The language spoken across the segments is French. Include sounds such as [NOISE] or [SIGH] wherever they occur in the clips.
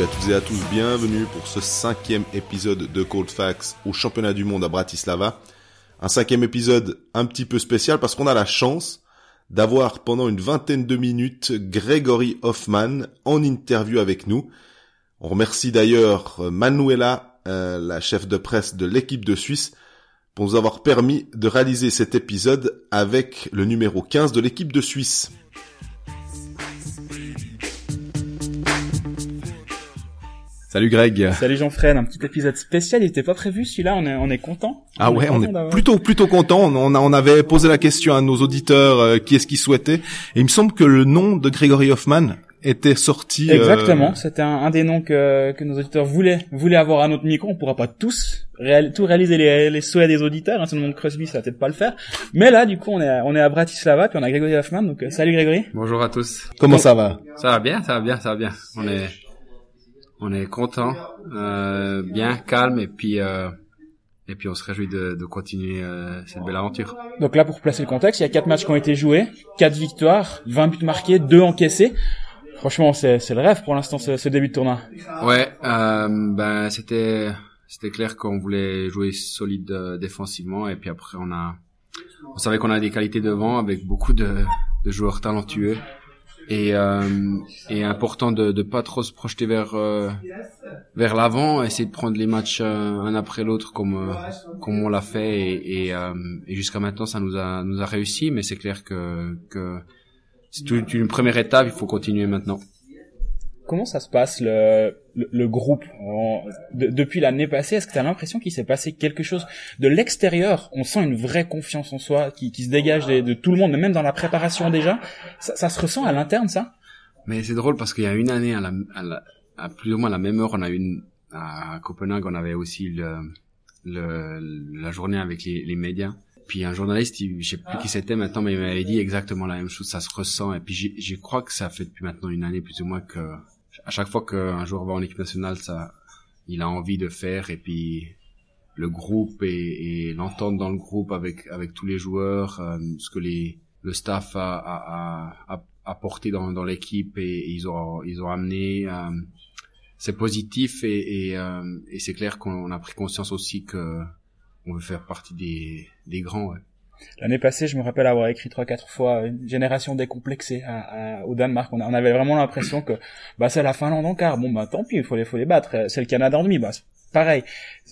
À toutes et à tous, bienvenue pour ce cinquième épisode de Cold Facts au championnat du monde à Bratislava. Un cinquième épisode un petit peu spécial parce qu'on a la chance d'avoir pendant une vingtaine de minutes Gregory Hoffman en interview avec nous. On remercie d'ailleurs Manuela, euh, la chef de presse de l'équipe de Suisse, pour nous avoir permis de réaliser cet épisode avec le numéro 15 de l'équipe de Suisse. Salut Greg. Salut Jean-Fred, un petit épisode spécial, il était pas prévu celui-là, on est, on est content. Ah ouais, on est plutôt plutôt content. On, on avait posé la question à nos auditeurs euh, qui est-ce qu'ils souhaitaient, et il me semble que le nom de Gregory Hoffman était sorti. Euh, Exactement, c'était un, des noms que, que nos auditeurs voulaient voulaient avoir à notre micro. On pourra pas tous tout réaliser les, les souhaits des auditeurs. Hein, c'est le nom de Crosby, ça va peut-être pas le faire. Mais là, du coup, on est on est à Bratislava, puis on a Gregory Hoffman. Donc euh, salut Grégory. Bonjour à tous. Comment ça va? Ça va bien, ça va bien, ça va bien. On est on est content, euh, bien calme et puis euh, et puis on se réjouit de, de continuer euh, cette belle aventure. Donc là, pour placer le contexte, il y a quatre matchs qui ont été joués, quatre victoires, 20 buts marqués, deux encaissés. Franchement, c'est c'est le rêve pour l'instant ce, ce, début de tournoi. Ouais, euh, ben c'était c'était clair qu'on voulait jouer solide euh, défensivement et puis après on a on savait qu'on a des qualités devant avec beaucoup de, de joueurs talentueux et, euh, et important de ne pas trop se projeter vers euh, vers l'avant, essayer de prendre les matchs euh, un après l'autre comme euh, comme on l'a fait. Et, et, et jusqu'à maintenant ça nous a nous a réussi, mais c'est clair que que c'est une première étape, il faut continuer maintenant comment ça se passe le, le, groupe depuis l'année passée Est-ce que tu as l'impression qu'il s'est passé quelque chose de l'extérieur? On sent une vraie confiance en soi qui, qui se dégage de, tout le monde, même dans la préparation déjà. Ça, ça se ressent à l'interne, ça? Mais c'est drôle parce qu'il y a une année, à, la, à, à, plus ou moins la même heure, on a une à Copenhague, on avait aussi le, le la journée avec les, les médias. Puis un journaliste, il, je sais plus qui c'était maintenant, mais il m'avait dit exactement la même chose. Ça se ressent. Et puis je crois que ça fait depuis maintenant une année plus ou moins que à chaque fois qu'un joueur va en équipe nationale, ça, il a envie de faire et puis le groupe et, et l'entente dans le groupe avec avec tous les joueurs, euh, ce que les le staff a, a, a apporté dans, dans l'équipe et, ils ont ils ont amené, euh, c'est positif et, et, euh, et c'est clair qu'on a pris conscience aussi que on veut faire partie des des grands. Ouais. L'année passée, je me rappelle avoir écrit trois quatre fois une génération décomplexée à, au Danemark. On, avait vraiment l'impression que bah c'est la Finlande en quart. Bon bah tant pis, il faut les faut les battre. C'est le Canada en demi. Bah pareil.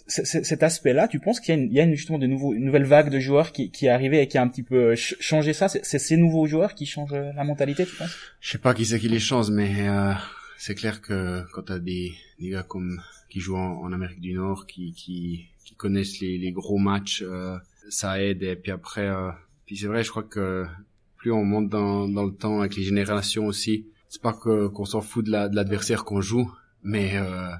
cet aspect-là, tu penses qu'il y a, une, il y a justement de nouveaux, une nouvelle vague de joueurs qui, qui est arrivée et qui a un petit peu changé ça? C'est ces nouveaux joueurs qui changent la mentalité, tu penses? Je sais pas qui c'est qui les change, mais euh, c'est clair que quand t'as des, des gars comme qui jouent en, Amérique du Nord, qui, qui, qui connaissent les, les gros matchs. Euh, ça aide. Et puis après, euh, c'est vrai, je crois que plus on monte dans, dans le temps avec les générations aussi, c'est pas que qu'on s'en fout de l'adversaire qu'on joue, mais euh,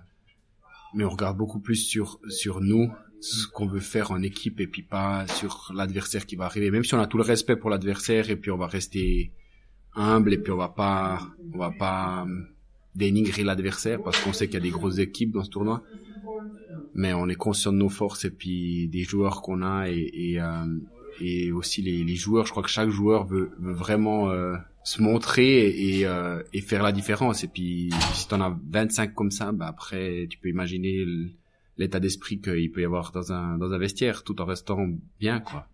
mais on regarde beaucoup plus sur sur nous ce qu'on veut faire en équipe et puis pas sur l'adversaire qui va arriver. Même si on a tout le respect pour l'adversaire et puis on va rester humble et puis on va pas on va pas dénigrer l'adversaire parce qu'on sait qu'il y a des grosses équipes dans ce tournoi mais on est conscient de nos forces et puis des joueurs qu'on a et, et, euh, et aussi les, les, joueurs. Je crois que chaque joueur veut, veut vraiment euh, se montrer et, euh, et, faire la différence. Et puis si t'en as 25 comme ça, bah après tu peux imaginer l'état d'esprit qu'il peut y avoir dans un, dans un vestiaire tout en restant bien quoi.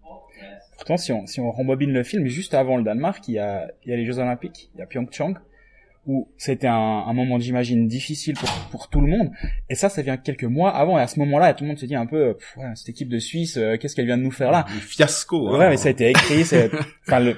Pourtant, si on, si on rembobine le film, juste avant le Danemark, il y a, il y a les Jeux Olympiques, il y a Pyeongchang où c'était un, un, moment, j'imagine, difficile pour, pour tout le monde. Et ça, ça vient quelques mois avant. Et à ce moment-là, tout le monde se dit un peu, ouais, cette équipe de Suisse, euh, qu'est-ce qu'elle vient de nous faire là Un fiasco. Hein. Ouais, mais ça a été écrit. C'est, [LAUGHS] enfin, le,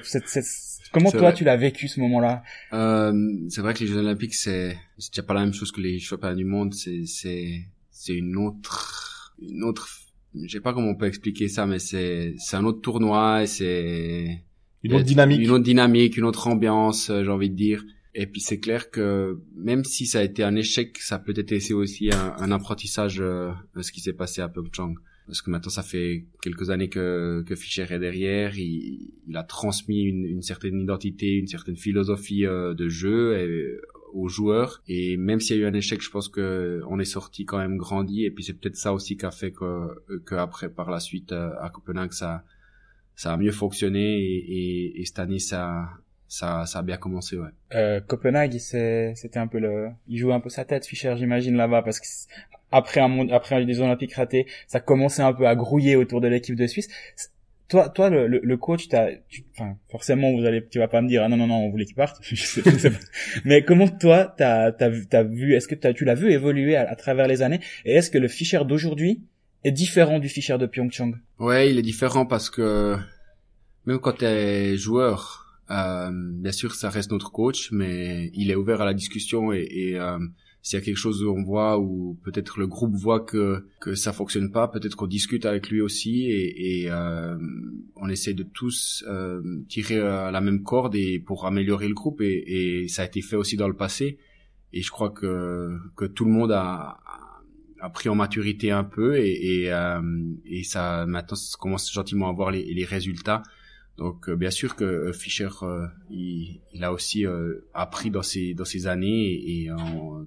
comment toi tu l'as vécu ce moment-là euh, C'est vrai que les Jeux Olympiques, c'est c'est déjà pas la même chose que les championnats du monde. C'est c'est c'est une autre une autre. Je sais pas comment on peut expliquer ça, mais c'est c'est un autre tournoi et c'est une autre dynamique, une autre dynamique, une autre ambiance, euh, j'ai envie de dire. Et puis c'est clair que même si ça a été un échec, ça peut être aussi un, un apprentissage euh, ce qui s'est passé à Pyeongchang. Parce que maintenant ça fait quelques années que, que Fischer est derrière, il, il a transmis une, une, certaine identité, une certaine philosophie euh, de jeu et, aux joueurs. Et même s'il y a eu un échec, je pense que on est sorti quand même grandi. Et puis c'est peut-être ça aussi qui a fait que, que après par la suite euh, à Copenhague ça ça a mieux fonctionné et, et, et cette année ça, ça a bien commencé, ouais. Euh, Copenhague, c'était un peu le, il jouait un peu sa tête, Fischer, j'imagine là-bas, parce que après un après des Olympiques ratés, ça commençait un peu à grouiller autour de l'équipe de Suisse. Toi, toi, le, le, coach, t'as, enfin, forcément, vous allez, tu vas pas me dire, ah non, non, non, on voulait qu'il parte. [LAUGHS] Mais comment toi, t'as, t'as, t'as vu, est-ce que t'as, tu l'as vu évoluer à, travers les années, et est-ce que le Fischer d'aujourd'hui est différent du Fischer de Pyeongchang? Ouais, il est différent parce que même quand t'es joueur, euh, bien sûr, ça reste notre coach, mais il est ouvert à la discussion et, et euh, s'il y a quelque chose où on voit ou peut-être le groupe voit que que ça fonctionne pas, peut-être qu'on discute avec lui aussi et, et euh, on essaie de tous euh, tirer à la même corde et pour améliorer le groupe et, et, ça a été fait aussi dans le passé. Et je crois que que tout le monde a a pris en maturité un peu et et, euh, et ça maintenant ça commence gentiment à voir les, les résultats donc euh, bien sûr que euh, Fischer euh, il, il, a aussi appris dans ces dans ces années et,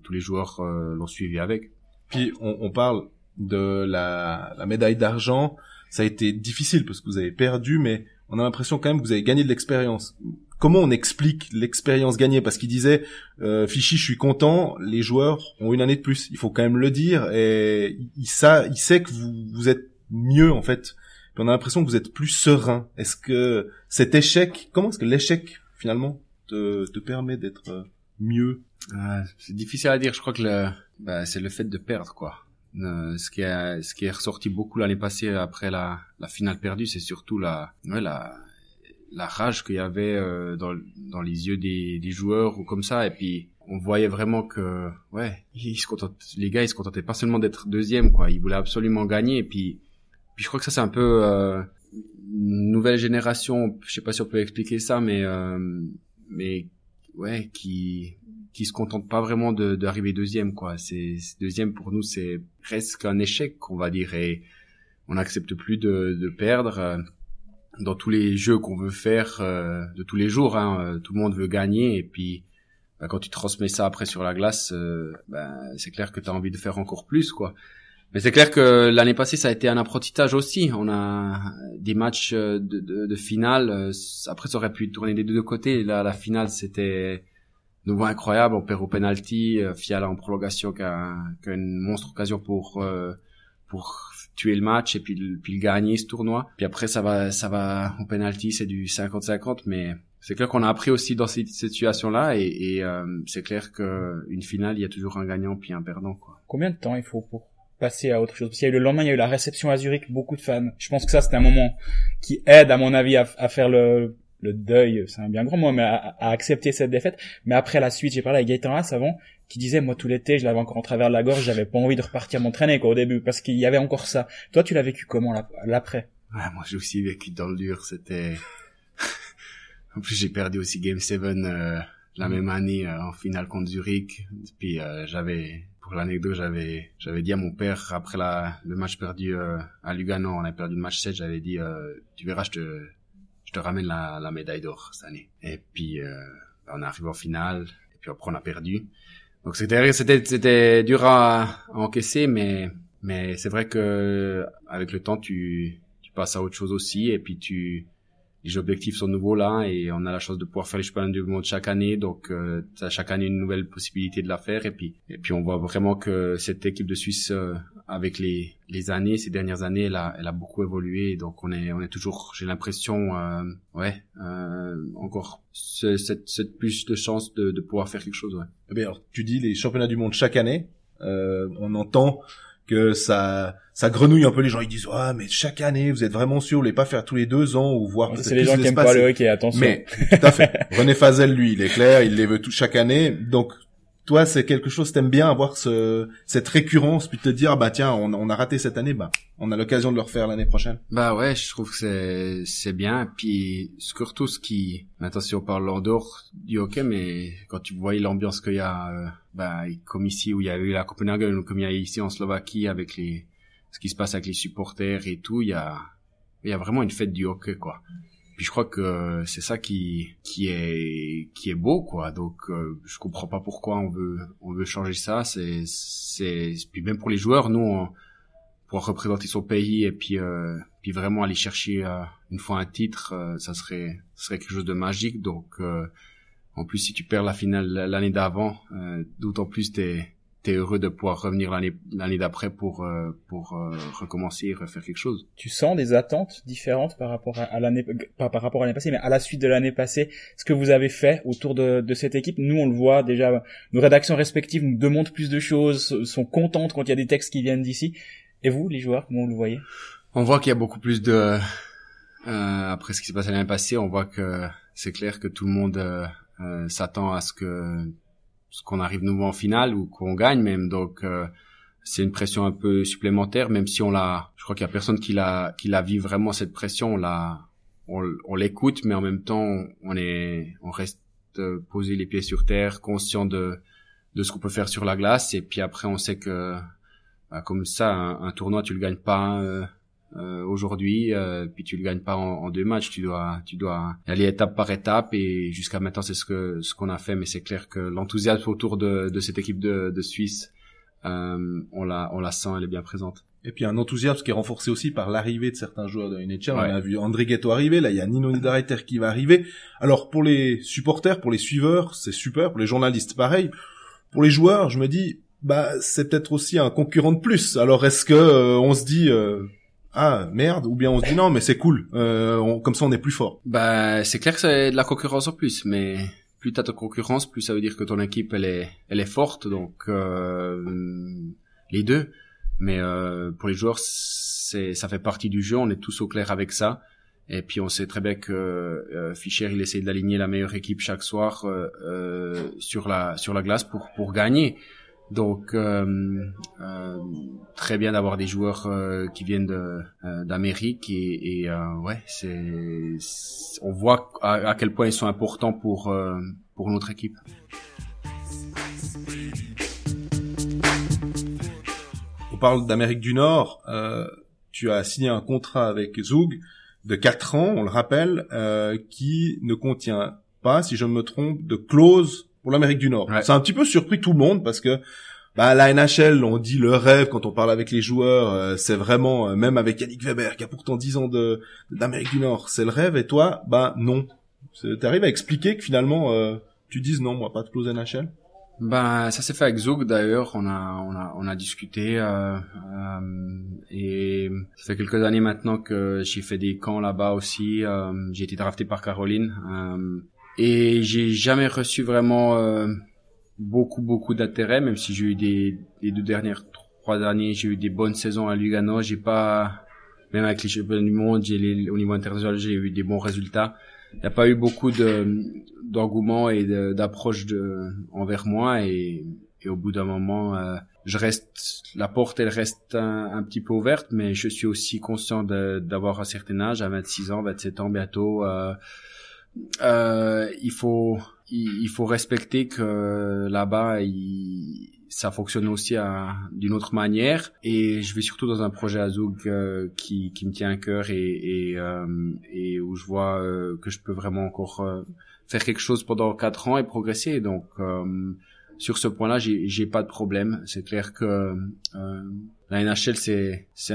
tous les joueurs l'ont suivi avec. Puis on, on parle de la, la médaille d'argent, ça a été difficile parce que vous avez perdu, mais on a l'impression quand même que vous avez gagné de l'expérience. Comment on explique l'expérience gagnée? Parce qu'il disait, euh, Fichy, je suis content, les joueurs ont une année de plus. Il faut quand même le dire. Et il, il sait que vous, vous êtes mieux en fait on a l'impression que vous êtes plus serein. Est-ce que cet échec, comment est-ce que l'échec finalement te, te permet d'être euh, mieux? Euh, C'est difficile à dire. Je crois que bah, c'est le fait de perdre quoi. Euh, ce qui est ce qui est ressorti beaucoup l'année passée après la, la finale perdue, c'est surtout la ouais, la la rage qu'il y avait euh, dans dans les yeux des, des joueurs ou comme ça et puis on voyait vraiment que ouais ils se les gars ils se contentaient pas seulement d'être deuxième quoi ils voulaient absolument gagner et puis je crois que ça c'est un peu euh, une nouvelle génération. Je sais pas si on peut expliquer ça, mais euh, mais ouais, qui qui se contente pas vraiment de d'arriver deuxième quoi. C'est deuxième pour nous c'est presque un échec on va dire et on n'accepte plus de, de perdre euh, dans tous les jeux qu'on veut faire euh, de tous les jours. Hein, tout le monde veut gagner et puis bah, quand tu transmets ça après sur la glace, bah, c'est clair que tu as envie de faire encore plus quoi. Mais c'est clair que l'année passée, ça a été un apprentissage aussi. On a des matchs de, de, de finale. Euh, après, ça aurait pu tourner des deux côtés. Là, la finale, c'était nouveau incroyable. On perd au penalty. Euh, Fiala en prolongation qui a, qui a, une monstre occasion pour euh, pour tuer le match et puis, puis le gagner ce tournoi. Puis après, ça va ça va au penalty, c'est du 50-50. Mais c'est clair qu'on a appris aussi dans cette situation-là et, et c'est clair que une finale, il y a toujours un gagnant puis un perdant. Quoi. Combien de temps il faut pour passer à autre chose. Parce qu'il y a eu le lendemain, il y a eu la réception à Zurich, beaucoup de fans. Je pense que ça, c'était un moment qui aide, à mon avis, à, faire le, le deuil, c'est un bien grand mot, mais à, accepter cette défaite. Mais après la suite, j'ai parlé avec Gaëtan Haas avant, qui disait, moi, tout l'été, je l'avais encore en travers de la gorge, j'avais pas envie de repartir m'entraîner, quoi, au début, parce qu'il y avait encore ça. Toi, tu l'as vécu comment, l'après? Ouais, moi, j'ai aussi vécu dans le dur, c'était... [LAUGHS] en plus, j'ai perdu aussi Game 7, euh, la mm. même année, euh, en finale contre Zurich. Puis, euh, j'avais, pour l'anecdote, j'avais j'avais dit à mon père après la, le match perdu euh, à Lugano, on a perdu le match 7, j'avais dit euh, tu verras, je te je te ramène la, la médaille d'or cette année. Et puis euh, on est arrivé en finale et puis après on a perdu. Donc c'était c'était c'était dur à, encaisser mais mais c'est vrai que avec le temps tu tu passes à autre chose aussi et puis tu les objectifs sont nouveaux là et on a la chance de pouvoir faire les championnats du monde chaque année donc euh, chaque année une nouvelle possibilité de la faire et puis et puis on voit vraiment que cette équipe de Suisse euh, avec les les années ces dernières années elle a elle a beaucoup évolué donc on est on est toujours j'ai l'impression euh, ouais euh, encore cette cette plus de chance de de pouvoir faire quelque chose ouais. Eh bien alors, tu dis les championnats du monde chaque année euh, on entend que ça ça grenouille un peu les gens. Ils disent ah mais chaque année vous êtes vraiment sûr vous voulez pas faire tous les deux ans ou voir c'est les gens qui aiment pas le hockey attention. Mais tout à fait. [LAUGHS] René Fazel lui il est clair il les veut tout chaque année. Donc toi c'est quelque chose t'aimes bien avoir ce cette récurrence puis te dire bah tiens on, on a raté cette année bah on a l'occasion de le refaire l'année prochaine. Bah ouais je trouve que c'est bien. Puis surtout ce qui maintenant si on parle en dehors du hockey mais quand tu vois l'ambiance qu'il y a euh, bah comme ici où il y a eu la Copenhague ou comme il y a ici en Slovaquie avec les ce qui se passe avec les supporters et tout il y a il y a vraiment une fête du hockey quoi puis je crois que c'est ça qui qui est qui est beau quoi. Donc euh, je comprends pas pourquoi on veut on veut changer ça. C'est c'est puis même pour les joueurs, nous pour représenter son pays et puis euh, puis vraiment aller chercher euh, une fois un titre, euh, ça serait ça serait quelque chose de magique. Donc en plus si tu perds la finale l'année d'avant, d'autant plus t'es t'es heureux de pouvoir revenir l'année l'année d'après pour pour recommencer et refaire quelque chose. Tu sens des attentes différentes par rapport à, l'année pas par rapport à l'année passée mais à la suite de l'année passée ce que vous avez fait autour de, de cette équipe? Nous on le voit déjà nos rédactions respectives nous demandent plus de choses sont contentes quand il y a des textes qui viennent d'ici. Et vous, les joueurs, comment vous le voyez? On voit qu'il y a beaucoup plus de... Euh, après ce qui s'est passé l'année passée, on voit que c'est clair que tout le monde euh, euh s'attend à ce que qu'on arrive nouveau en finale ou qu'on gagne même. Donc euh, c'est une pression un peu supplémentaire, même si on l'a. Je crois qu'il y a personne qui la qui la vit vraiment cette pression. On la on, l'écoute, mais en même temps on est on reste posé les pieds sur terre, conscient de de ce qu'on peut faire sur la glace. Et puis après on sait que bah, comme ça, un, tournoi, tu le gagnes pas euh, euh, aujourd'hui, euh, puis tu le gagnes pas en, deux matchs. Tu dois, tu dois aller étape par étape. Et jusqu'à maintenant, c'est ce que ce qu'on a fait. Mais c'est clair que l'enthousiasme autour de, de cette équipe de, de Suisse, on la, on la sent, elle est bien présente. Et puis un enthousiasme qui est renforcé aussi par l'arrivée de certains joueurs de NHL. On a vu André Ghetto arriver, là il y a Nino Niederreiter qui va arriver. Alors pour les supporters, pour les suiveurs, c'est super. Pour les journalistes, pareil. Pour les joueurs, je me dis, bah c'est peut-être aussi un concurrent de plus. Alors est-ce que euh, on se dit euh, ah merde ou bien on se dit non mais c'est cool, euh, comme ça on est plus fort. Bah c'est clair que c'est de la concurrence en plus, mais plus t'as de concurrence, plus ça veut dire que ton équipe elle est elle est forte donc les deux. Mais pour les joueurs c'est ça fait partie du jeu, on est tous au clair avec ça. Et puis on sait très bien que Fischer il essaie d'aligner la meilleure équipe chaque soir sur la sur la glace pour pour gagner. Donc euh, euh, très bien d'avoir des joueurs euh, qui viennent d'Amérique et, et ouais, c'est on voit à, quel point ils sont importants pour pour notre équipe. On parle d'Amérique du Nord. tu as signé un contrat avec Zug de 4 ans, on le rappelle, qui ne contient pas, si je me trompe, de clause pour l'Amérique du Nord. C'est un petit peu surpris tout le monde parce que bah la NHL, on dit le rêve quand on parle avec les joueurs, euh, c'est vraiment euh, même avec Yannick Weber qui a pourtant 10 ans de d'Amérique du Nord, c'est le rêve et toi, bah non. T'arrives à expliquer que finalement euh, tu dises non, moi pas de clause NHL bah, ça s'est fait avec Zug d'ailleurs. On a, on a, on a discuté euh, et ça fait quelques années maintenant que j'ai fait des camps là-bas aussi. j'ai été drafté par Caroline et j'ai jamais reçu vraiment euh, beaucoup beaucoup d'intérêt, même si j'ai eu des les deux dernières trois années, j'ai eu des bonnes saisons à Lugano. J'ai pas même avec les championnats du monde, les, au niveau international, j'ai eu des bons résultats. Il n'y a pas eu beaucoup de d'engouement et d'approche de, envers moi et, et au bout d'un moment, euh, je reste la porte, elle reste un, un, petit peu ouverte, mais je suis aussi conscient d'avoir un certain âge, à 26 ans, 27 ans bientôt. Euh, euh, il faut il, faut respecter que là-bas ça fonctionne aussi d'une autre manière et je vais surtout dans un projet Azug euh, qui, qui me tient à cœur et, et, euh, et où je vois euh, que je peux vraiment encore faire quelque chose pendant quatre ans et progresser donc sur ce point-là, j'ai, j'ai pas de problème. C'est clair que euh, la NHL c'est c'est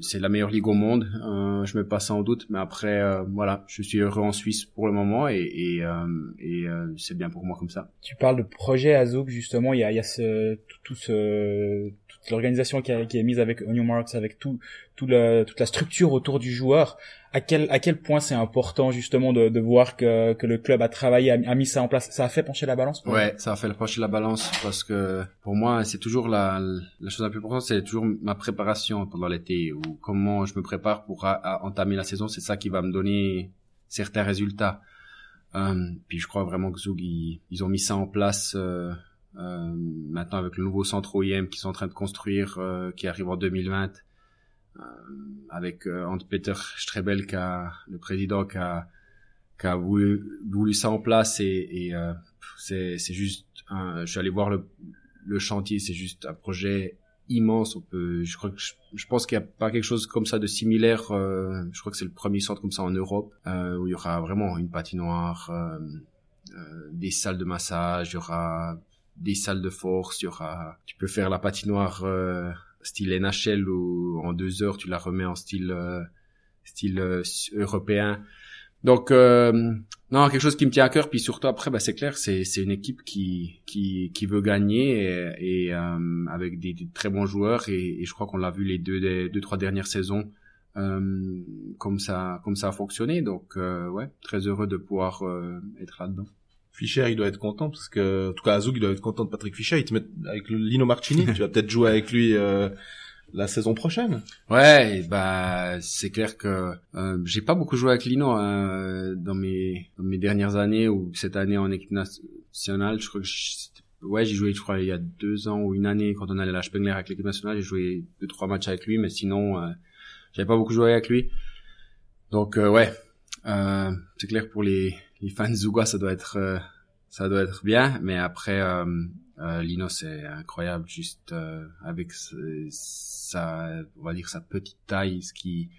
c'est la meilleure ligue au monde. Euh, je me passe sans doute, mais après euh, voilà, je suis heureux en Suisse pour le moment et et, euh, et euh, c'est bien pour moi comme ça. Tu parles de projet Azouk justement. Il y a il y a ce tout, ce toute l'organisation qui, qui est mise avec Onion Marks, avec tout tout la, toute la structure autour du joueur à quel à quel point c'est important justement de, de voir que, que le club a travaillé a, mis ça en place? Ça a fait pencher la balance ouais ça a fait pencher la balance parce que pour moi c'est toujours la la chose la plus importante c'est toujours ma préparation pendant l'été ou comment je me prépare pour entamer la saison. C'est ça qui va me donner certains résultats. Euh, puis je crois vraiment que Zug ils, ont mis ça en place euh, euh, maintenant avec le nouveau centre OIM qu'ils sont en train de construire qui arrive en 2020 euh, avec Hans-Peter Strebel, qui a, le président, qui a, voulu, ça en place et, c'est, juste, je suis allé voir le chantier, c'est juste un projet immense. On peut, je crois que je, pense qu'il n'y a pas quelque chose comme ça de similaire. Euh, je crois que c'est le premier centre comme ça en Europe euh, où il y aura vraiment une patinoire, euh, des salles de massage, il y aura des salles de force, il y aura, tu peux faire la patinoire style NHL où en deux heures tu la remets en style style européen. Donc non, quelque chose qui me tient à cœur. Puis surtout après, bah, c'est clair, c'est c'est une équipe qui qui qui veut gagner et, et avec des, très bons joueurs et, et je crois qu'on l'a vu les deux des deux trois dernières saisons euh, comme ça comme ça a fonctionné. Donc euh, ouais, très heureux de pouvoir euh, être là-dedans. Fischer, il doit être content parce que, en tout cas, Azug, il doit être content de Patrick Fischer. Il te met avec Lino Marchini. [LAUGHS] tu vas peut-être jouer avec lui euh, la saison prochaine. Ouais, bah c'est clair que euh, j'ai pas beaucoup joué avec Lino hein, dans mes dans mes dernières années ou cette année en équipe nationale. Je crois que ouais, j'ai joué, je crois, il y a deux ans ou une année quand on allait à la Spengler avec l'équipe nationale. J'ai joué deux trois matchs avec lui, mais sinon j'avais pas beaucoup joué avec lui. Donc euh, ouais, euh, c'est clair pour les, les fans Zouga, ça doit être euh, ça doit être bien, mais après euh, euh Lino c'est incroyable, juste avec sa, on va dire sa petite taille, ce qui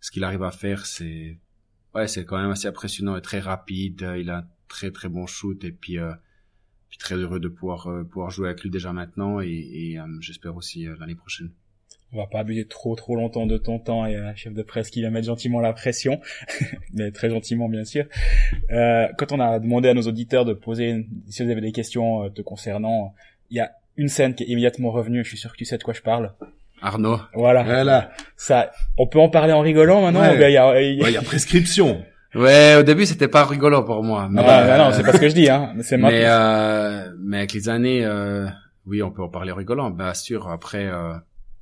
ce qu'il arrive à faire, c'est ouais, c'est quand même assez impressionnant et très rapide. Il a un très très bon shoot et puis puis très heureux de pouvoir pouvoir jouer avec lui déjà maintenant et, et j'espère aussi l'année prochaine on va pas abuser trop trop longtemps de ton temps et un chef de presse qui va mettre gentiment la pression, [LAUGHS] mais très gentiment bien sûr. Euh, quand on a demandé à nos auditeurs de poser, si vous avez des questions euh, te concernant, il y a une scène qui est immédiatement revenue. Je suis sûr que tu sais de quoi je parle. Arnaud. Voilà. Voilà. Ça, on peut en parler en rigolant maintenant. il y, a, y a prescription. Ouais, au début c'était pas rigolant pour moi. Mais, ah, non, c'est pas ce que je dis. Hein. C'est mais, euh, mais avec les années, euh, oui, on peut en parler rigolant. Bien sûr, après.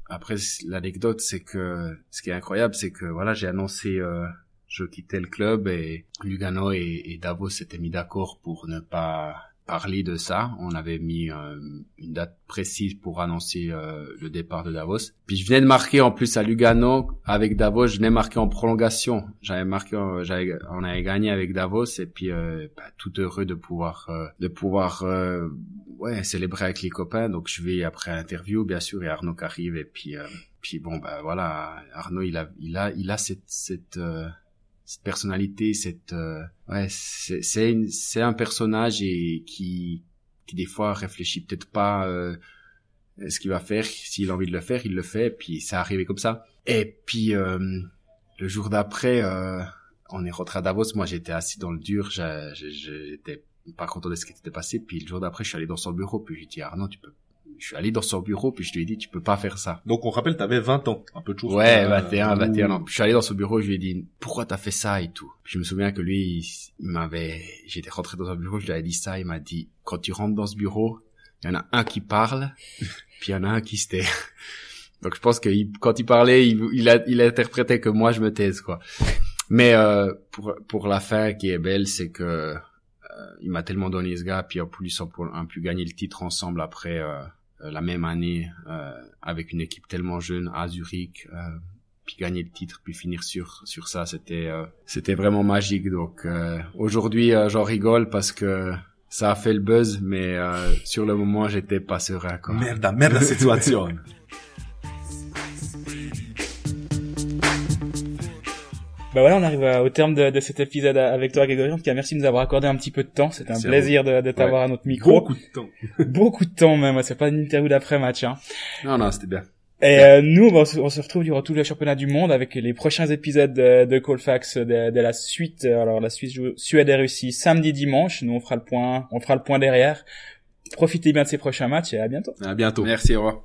Après, l'anecdote, c'est que ce qui est incroyable, c'est que voilà, j'ai annoncé euh, je quittais le club et Lugano et Davos s'étaient mis d'accord pour ne pas parler de ça. On avait mis euh, une date précise pour annoncer euh, le départ de Davos. Puis je venais de marquer en plus à Lugano avec Davos, je venais marquer en prolongation. J'avais marqué, euh, j'avais, on avait gagné avec Davos et puis bah, tout heureux de pouvoir de pouvoir ouais célébrer avec les copains. Donc je vais après l'interview bien sûr et Arnaud qui arrive et puis puis bon bah voilà Arnaud il a il a il a cette cette cette personnalité, cette euh, ouais, c'est c'est un personnage et qui qui des fois réfléchit peut-être pas euh, ce qu'il va faire. S'il a envie de le faire, il le fait. Puis ça arrivé comme ça. Et puis euh, le jour d'après, euh, on est rentré à Davos. Moi, j'étais assis dans le dur. J'étais pas content de ce qui s'était passé. Puis le jour d'après, je suis allé dans son bureau. Puis j'ai dit Arnaud, tu peux je suis allé dans son bureau puis je lui ai dit tu peux pas faire ça. Donc on rappelle tu avais 20 ans, un peu de choses. Ouais, 21, 21 ans. Je suis allé dans son bureau, je lui ai dit pourquoi t'as fait ça et tout. Puis je me souviens que lui il, m'avait j'étais rentré dans son bureau, je lui ai dit ça, il m'a dit quand tu rentres dans ce bureau, il y en a un qui parle [LAUGHS] puis il y en a un qui se tait. Donc je pense que quand il parlait, il, il, a, il interprétait que moi je me taise quoi. Mais euh, pour pour la fin qui est belle, c'est que euh, il m'a tellement donné ce gars, puis en plus on a pu gagner le titre ensemble après euh, euh, la même année euh, avec une équipe tellement jeune à Zurich euh, puis gagner le titre puis finir sur sur ça c'était c'était vraiment magique donc aujourd'hui j'en rigole parce que ça a fait le buzz mais sur le moment j'étais pas serein quoi. Merde, merde situation. [LAUGHS] Bah voilà, on arrive au terme de, de, cet épisode avec toi, Grégory. En tout cas, merci de nous avoir accordé un petit peu de temps. C'était un plaisir de, de t'avoir à notre micro. Beaucoup de temps. [LAUGHS] Beaucoup de temps même. C'est pas une interview d'après-match. Hein. Non, non, c'était bien. Et euh, nous, on, se, on, se retrouve durant tout le championnat du monde avec les prochains épisodes de, de Colfax de, de, la suite. Alors la Suisse joue Suède et Russie samedi, dimanche. Nous, on fera le point, on fera le point derrière. Profitez bien de ces prochains matchs et à bientôt. À bientôt. Merci, au revoir.